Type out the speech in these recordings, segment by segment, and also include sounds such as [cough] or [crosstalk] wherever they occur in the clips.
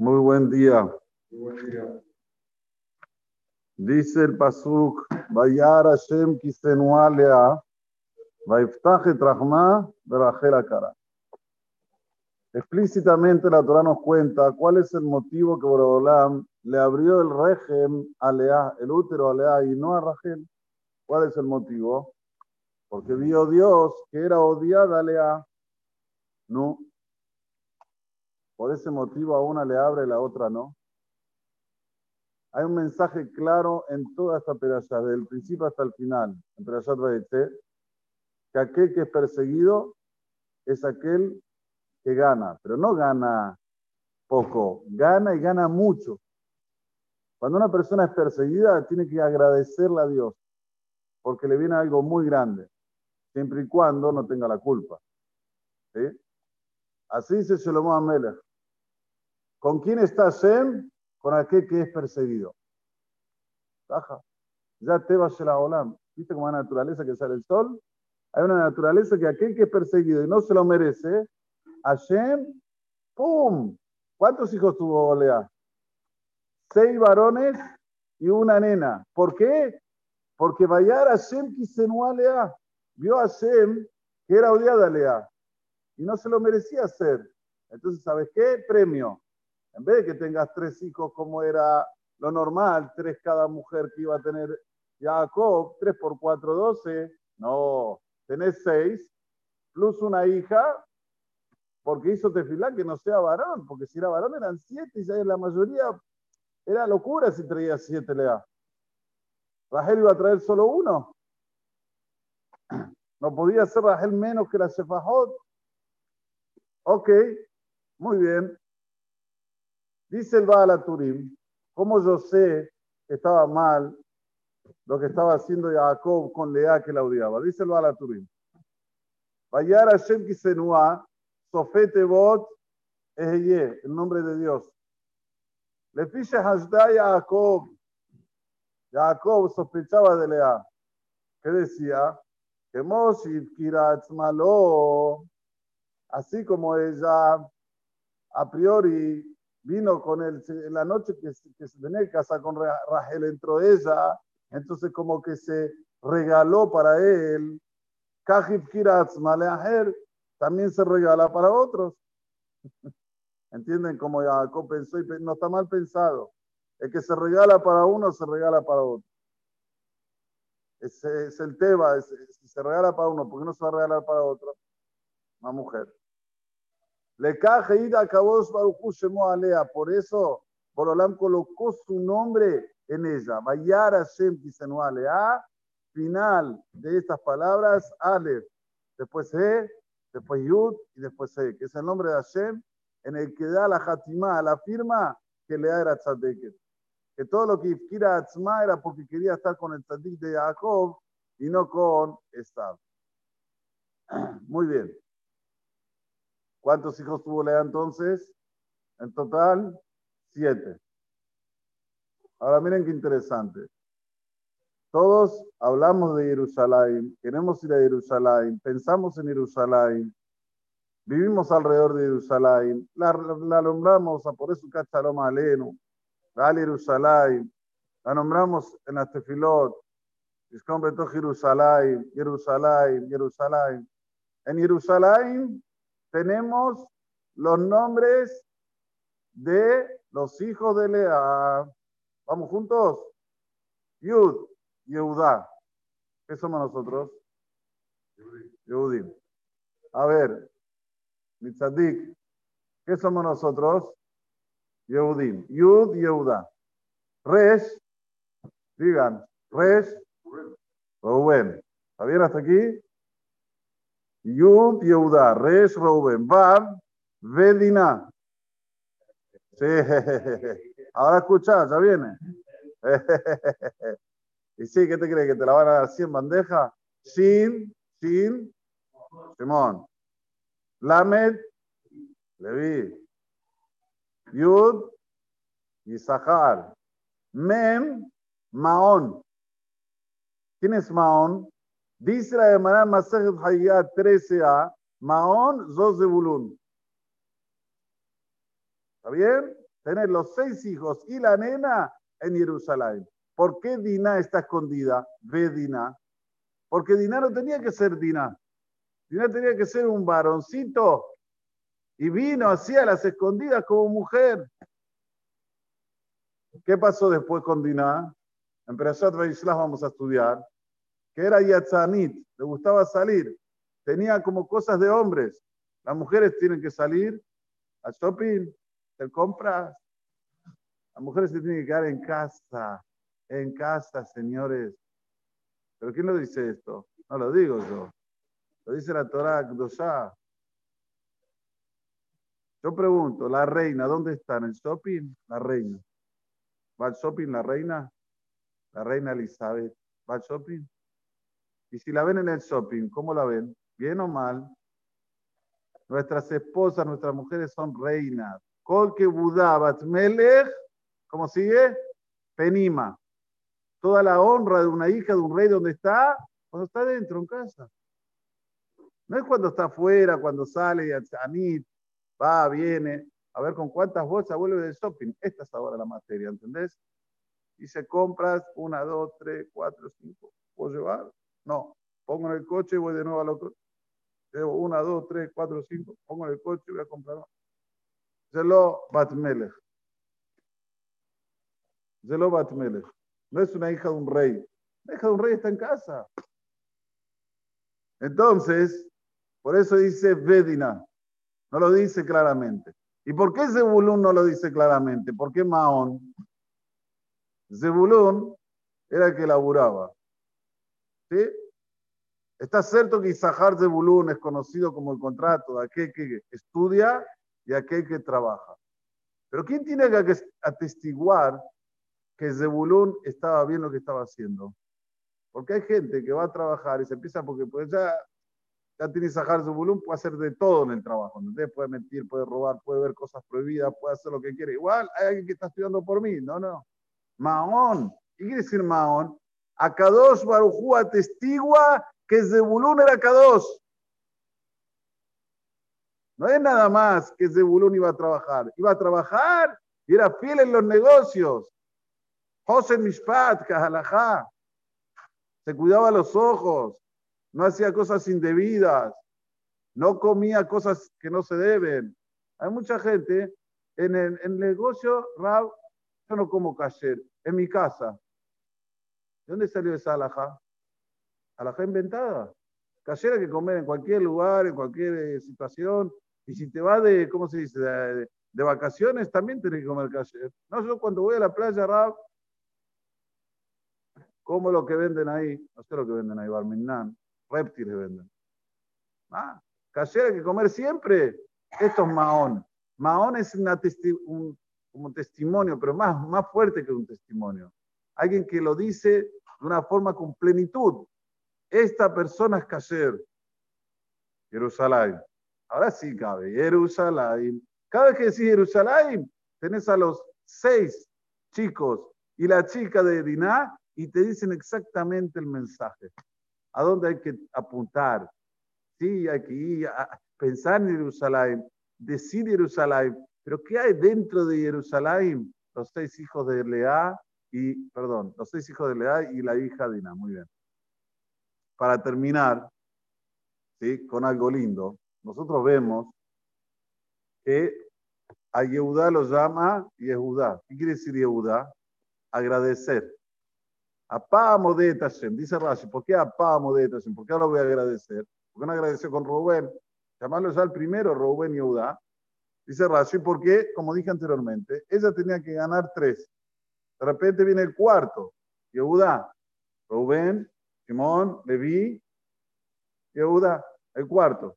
Muy buen día. Dice el Pasuk, Vayar Hashem kisenua lea, Vaiftach et Rahma, Berachel cara. Explícitamente la Torah nos cuenta cuál es el motivo que Borodolam le abrió el régimen a Lea, el útero a Lea y no a Rachel. ¿Cuál es el motivo? Porque vio Dios que era odiada a Lea. No. Por ese motivo a una le abre la otra no. Hay un mensaje claro en toda esta perashá, desde el principio hasta el final, en Perashat Baetze, que aquel que es perseguido es aquel que gana, pero no gana poco, gana y gana mucho. Cuando una persona es perseguida, tiene que agradecerle a Dios, porque le viene algo muy grande, siempre y cuando no tenga la culpa. Así dice Shlomo Amelech. ¿Con quién está Hashem? Con aquel que es perseguido. Baja. Ya te va a la olam. ¿Viste cómo hay naturaleza que sale el sol? Hay una naturaleza que aquel que es perseguido y no se lo merece, Hashem, ¡pum! ¿Cuántos hijos tuvo Lea? Seis varones y una nena. ¿Por qué? Porque Bayar Hashem quisenua Lea. Vio a Hashem que era odiada Lea y no se lo merecía hacer. Entonces, ¿sabes qué? Premio. En vez de que tengas tres hijos como era lo normal, tres cada mujer que iba a tener Jacob, tres por cuatro, doce. No, tenés seis, plus una hija, porque hizo tefilá que no sea varón, porque si era varón eran siete y ya la mayoría era locura si traía siete lea. Rachel iba a traer solo uno. No podía ser Rachel menos que la Shefajot. Ok, muy bien. Dice el Baal Turim, ¿cómo yo sé que estaba mal lo que estaba haciendo Jacob con Lea que la odiaba? Dice el Baal Turim. Vayar Hashem Kisenua, Sofete Bot, Eheye, el nombre de Dios. Le fiche Hasda Jacob. Jacob sospechaba de Lea. ¿Qué decía? Que Moshit Kiratz Malo, así como ella a priori vino con él en la noche que, se tenía que casar con Rachel, entró ella, entonces como que se regaló para él. Kajib Maleaher también se regala para otros. [laughs] ¿Entienden cómo Jacob pensó? Y no está mal pensado. El que se regala para uno, se regala para otro. Ese es el tema. Si se regala para uno, ¿por qué no se va a regalar para otro? Una mujer. Le Ida Kabos Baruchu Alea. Por eso, Borolam colocó su nombre en ella. Vayar Hashem Kisenu Alea. Final de estas palabras, Aleph. Después E, después Yud y después E, que es el nombre de Hashem en el que da la Hatimá, la firma que le da era Tzadeket. Que todo lo que Ifkira Atzma era porque quería estar con el Tzadik de Jacob y no con Estab. [clears throat] Muy bien. ¿Cuántos hijos tuvo Lea entonces? En total, siete. Ahora miren qué interesante. Todos hablamos de Jerusalén, queremos ir a Jerusalén, pensamos en Jerusalén, vivimos alrededor de Jerusalén, la, nombramos a por eso Cachaloma Alenu, Gal Jerusalén, la nombramos en la Tefilot, Jerusalén, Jerusalén, Jerusalén. En Jerusalén tenemos los nombres de los hijos de Lea. ¿Vamos juntos? Yud, Yehuda. ¿Qué somos nosotros? Yehudim. A ver, Mitzadik. ¿Qué somos nosotros? Yehudim. Yud, Yehuda. Resh, digan, Resh, Rubén. ¿Está bien hasta aquí? Yud Yehuda, Resh Reuben, Vav, Vedina. Sí, ahora escucha, ya viene. y sí, ¿qué te crees? ¿Que te la van a dar 100 bandejas? Sin, sin, Simón. Lamed, Levi. Yud, Isahar. Mem, Maón. ¿Quién es Maón? Dice la Gemara Masajet Hayat 13a, Maón Zozebulun. ¿Está bien? tener los seis hijos y la nena en Jerusalén. ¿Por qué Diná está escondida? Ve Diná. Porque Diná no tenía que ser Diná. Diná tenía que ser un varoncito y vino así a las escondidas como mujer. ¿Qué pasó después con Diná? En Perashat vamos a estudiar que era Yatzanit, le gustaba salir, tenía como cosas de hombres. Las mujeres tienen que salir al shopping, te compras. Las mujeres se tienen que quedar en casa, en casa, señores. ¿Pero quién lo dice esto? No lo digo yo. Lo dice la Torah Kdosha. Yo pregunto, la reina, ¿dónde está? ¿En el shopping? La reina. ¿Va al shopping la reina? La reina Elizabeth. ¿Va al shopping? Y si la ven en el shopping, ¿cómo la ven? ¿Bien o mal? Nuestras esposas, nuestras mujeres son reinas. Kolke Budá Batmelech, ¿cómo sigue? Penima. Toda la honra de una hija de un rey, ¿dónde está? Cuando está dentro, en casa. No es cuando está afuera, cuando sale y Anit, va, viene, a ver con cuántas bolsas vuelve del shopping. Esta es ahora la materia, ¿entendés? Y se compras una, dos, tres, cuatro, cinco. ¿Puedo llevar? No, pongo en el coche y voy de nuevo a otro. Llevo una, dos, tres, cuatro, cinco. Pongo en el coche y voy a comprar. Zelo Batmelech. Zelo Batmelech. No es una hija de un rey. La hija de un rey está en casa. Entonces, por eso dice Vedina. No lo dice claramente. ¿Y por qué Zebulun no lo dice claramente? ¿Por qué Maón? Zebulun era el que laburaba. Está cierto que Isahar Zebulun es conocido como el contrato de aquel que estudia y aquel que trabaja. Pero ¿quién tiene que atestiguar que Zebulun estaba bien lo que estaba haciendo? Porque hay gente que va a trabajar y se empieza porque pues ya, ya tiene Isahar Zebulun, puede hacer de todo en el trabajo. Puede mentir, puede robar, puede ver cosas prohibidas, puede hacer lo que quiere. Igual hay alguien que está estudiando por mí. No, no. Maón. ¿Qué quiere decir Maón? Akadosh Barujú atestigua que Zebulun era Kadosh. No es nada más que Zebulun iba a trabajar. Iba a trabajar y era fiel en los negocios. José Mishpat, Kahalajá. Se cuidaba los ojos. No hacía cosas indebidas. No comía cosas que no se deben. Hay mucha gente en el, negocio, Rab, yo no como kasher. En mi casa, ¿De dónde salió esa alhaja? Alhaja inventada. Cayera que comer en cualquier lugar, en cualquier eh, situación. Y si te vas de, ¿cómo se dice? De, vacaciones, también tenés que comer cayer. No, yo cuando voy a la playa, Rab, como lo que venden ahí, no sé lo que venden ahí, Barminan, reptiles venden. Ah, hay que comer siempre. Esto es Mahón. Mahón es un, como testimonio, pero más, más fuerte que un testimonio. Alguien que lo dice de una forma con plenitud. Esta persona es Kasher. Jerusalén. Ahora sí cabe. Jerusalén. Cada vez que decís Jerusalén, tenés a los seis chicos y la chica de Diná y te dicen exactamente el mensaje. ¿A dónde hay que apuntar? Sí, hay que ir a pensar en Jerusalén, decir Jerusalén. Pero ¿qué hay dentro de Jerusalén? Los seis hijos de Lea y, perdón, los seis hijos de Lea y la hija Dina. Muy bien. Para terminar, ¿sí? con algo lindo, nosotros vemos que a Yehudá lo llama Yehudá. ¿Qué quiere decir Yehudá? Agradecer. Apá de Hashem, dice Rashi, ¿por qué Apá de Hashem? ¿Por qué ahora voy a agradecer? ¿Por qué no agradecer con Rubén? Llamarlo ya el primero, Rubén Yehudá. Dice Rashi, porque, como dije anteriormente, ella tenía que ganar tres. De repente viene el cuarto, Yehuda, Rubén, Simón, Leví, Yehuda, el cuarto.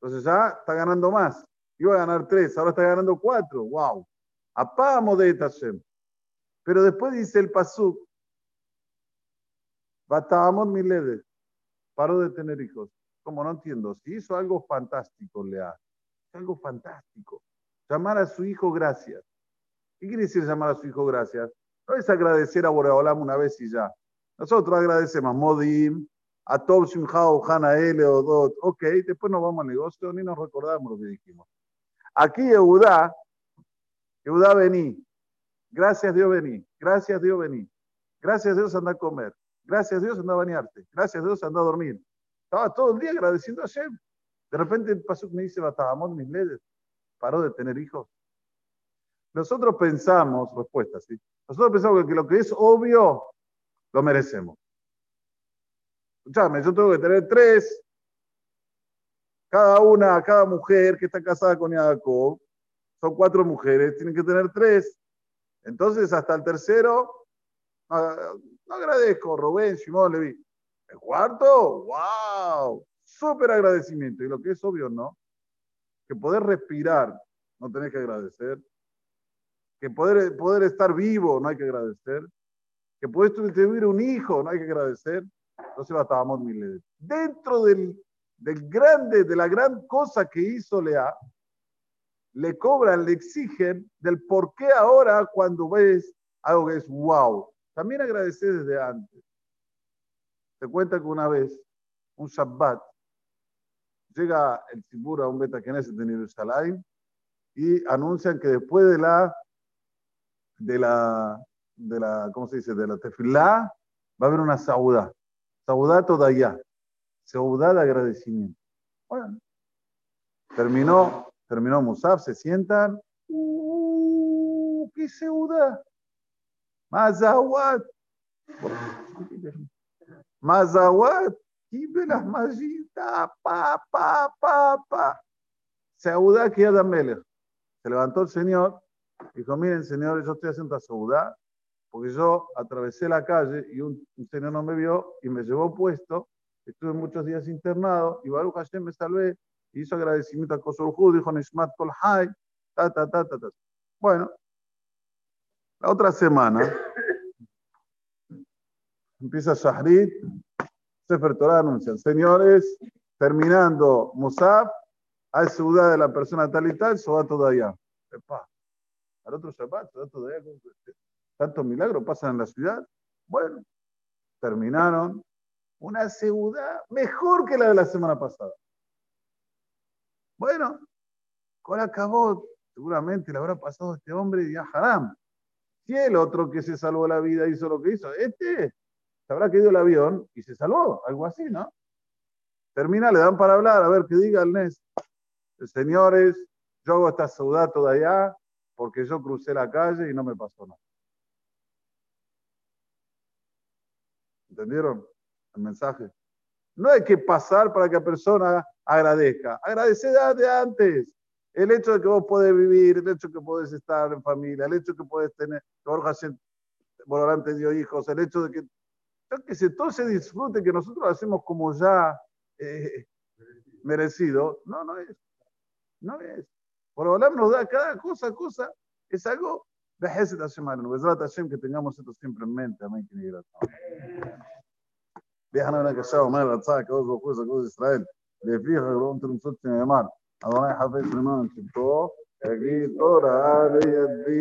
Entonces ya está ganando más. Iba a ganar tres, ahora está ganando cuatro. ¡Wow! Apamo de Tashem. Pero después dice el Pasuk, Batamot Milede, paró de tener hijos. Como no entiendo, si hizo algo fantástico, Lea, algo fantástico. Llamar a su hijo gracias. ¿Qué quiere decir llamar a su hijo gracias? No es agradecer a Boreolam una vez y ya. Nosotros agradecemos a Modim, a Tob Shimhao, Hanael, Odot. Ok, después nos vamos al negocio ni nos recordamos lo que dijimos. Aquí Eudá, Judá, vení. Gracias Dios, vení. Gracias Dios, vení. Gracias Dios, anda a comer. Gracias Dios, anda a bañarte. Gracias Dios, anda a dormir. Estaba todo el día agradeciendo a Hashem. De repente pasó que me dice, Batabamón, mis ledes. Paró de tener hijos. Nosotros pensamos, respuesta, ¿sí? Nosotros pensamos que lo que es obvio, lo merecemos. Escuchame, yo tengo que tener tres, cada una, cada mujer que está casada con Jacob, son cuatro mujeres, tienen que tener tres. Entonces, hasta el tercero, no, agradezco, Rubén, Simón, Levi. El cuarto, wow, súper agradecimiento. Y lo que es obvio, ¿no? Que poder respirar, no tenés que agradecer. Que poder, poder estar vivo, no hay que agradecer. Que poder tener un hijo, no hay que agradecer. Entonces, estábamos miles. Dentro del, del grande, de la gran cosa que hizo Lea, le cobran, le exigen del por qué ahora cuando ves algo que es wow. También agradecer desde antes. Te cuenta que una vez, un Shabbat, llega el Tibur a un Beta Knesset de Jerusalén y anuncian que después de la, de la, de la, ¿cómo se dice? De la tefilá, va a haber una saudá. Saudá todavía. Saudá de agradecimiento. Terminó, terminó Musaf, se sientan. ¡Uh! ¡Qué saudá! Mazawat. Mazawat. las Majita. Pa, pa, pa. Saudá que Melech. Se levantó el Señor dijo, miren, Señor, yo estoy haciendo saudá porque yo atravesé la calle y un, señor no me vio y me llevó puesto. Estuve muchos días internado y Baruch Hashem me salvé. Hizo agradecimiento a Kosor dijo Nishmat Kol Hay, ta, ta, ta, ta, ta. Bueno, la otra semana [laughs] empieza Shahrit, Sefer Torah anuncian, señores, terminando Musaf, hay ciudad de la persona tal y tal, va todavía. Epa, al otro Shabbat, todavía. Tantos milagros pasan en la ciudad. Bueno, terminaron una ciudad mejor que la de la semana pasada. Bueno, con acabó, seguramente le habrá pasado a este hombre y a Haram. Si el otro que se salvó la vida hizo lo que hizo, este se habrá caído el avión y se salvó, algo así, ¿no? Termina, le dan para hablar, a ver qué diga el Nes. Señores, yo hago esta ciudad todavía porque yo crucé la calle y no me pasó nada. ¿Entendieron el mensaje? No hay que pasar para que la persona agradezca. Agradecer de antes. El hecho de que vos podés vivir, el hecho de que podés estar en familia, el hecho de que podés tener, que Borja Volante dio hijos, el hecho de que, que se, todo se disfrute, que nosotros hacemos como ya eh, merecido. No, no es. No es. Por Olam nos da cada cosa, cosa, es algo de Hesed Hashem Alenu. Bezrat Hashem, que tengamos esto siempre en mente. Amén, que بيحنا هناك الشاو مال الرتاع كوز وكوز كوز اسرائيل لفريق غيرون ترمسوت سنة يمار أدوناي حفيظ رمان شبتو أجي طورة علي